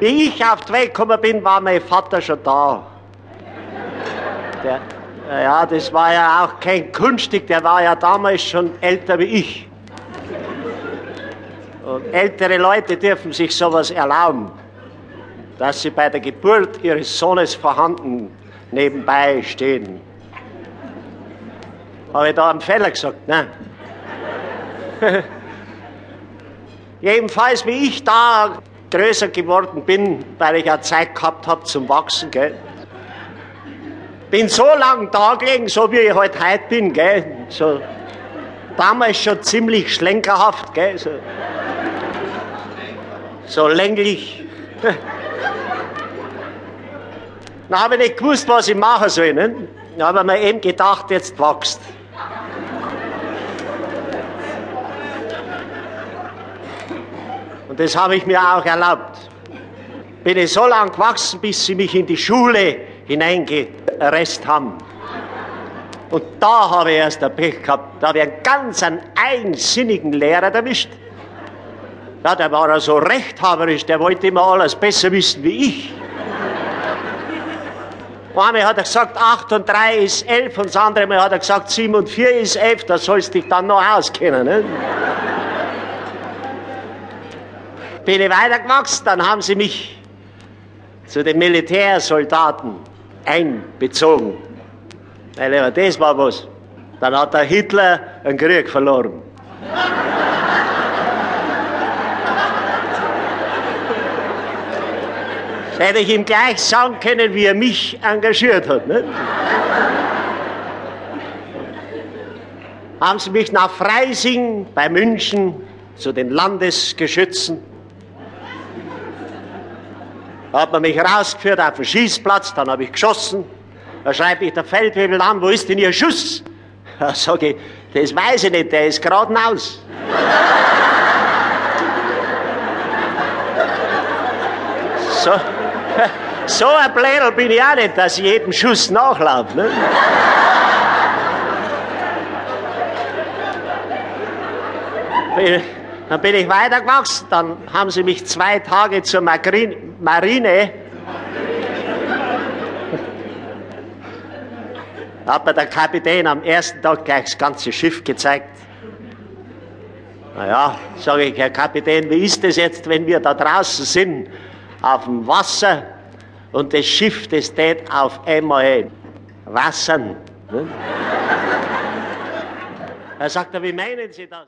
Wie ich auf die Welt gekommen bin, war mein Vater schon da. Der, ja, das war ja auch kein Kunststück, der war ja damals schon älter wie ich. Und ältere Leute dürfen sich sowas erlauben, dass sie bei der Geburt ihres Sohnes vorhanden nebenbei stehen. Habe ich da einen Fehler gesagt, ne? Jedenfalls, wie ich da größer geworden bin, weil ich ja Zeit gehabt habe zum Wachsen, gell? Bin so lang da gelegen, so wie ich halt heute bin, gell? So, damals schon ziemlich schlenkerhaft, gell? So, so länglich. Dann habe ich nicht gewusst, was ich machen soll. Ne? Dann habe ich mir eben gedacht, jetzt wächst. Und das habe ich mir auch erlaubt. Bin ich so lang gewachsen, bis sie mich in die Schule hineingeresst haben. Und da habe ich erst ein Pech gehabt. Da habe ich einen ganz einen einsinnigen Lehrer erwischt. Ja, der war so rechthaberisch, der wollte immer alles besser wissen wie ich. Einmal hat er gesagt, 8 und 3 ist 11 und das andere Mal hat er gesagt, 7 und 4 ist 11, da sollst du dich dann noch auskennen. Ne? Bin ich weitergewachsen, dann haben sie mich zu den Militärsoldaten einbezogen. Weil das war was. Dann hat der Hitler einen Krieg verloren. hätte ich ihm gleich sagen können, wie er mich engagiert hat. Nicht? Haben sie mich nach Freising bei München zu den Landesgeschützen. Hat man mich rausgeführt auf den Schießplatz, dann habe ich geschossen. Da schreibt mich der Feldwebel an, wo ist denn Ihr Schuss? Da sage ich, das weiß ich nicht, der ist geradeaus. so. So ein Blädel bin ich auch nicht, dass ich jedem Schuss nachlaufe. Ne? Dann bin ich weitergewachsen, dann haben sie mich zwei Tage zur Marine. Hat mir der Kapitän am ersten Tag gleich das ganze Schiff gezeigt. Naja, sage ich, Herr Kapitän, wie ist es jetzt, wenn wir da draußen sind, auf dem Wasser und das Schiff, das steht auf einmal Wassern. Ne? Er sagt, wie meinen Sie das?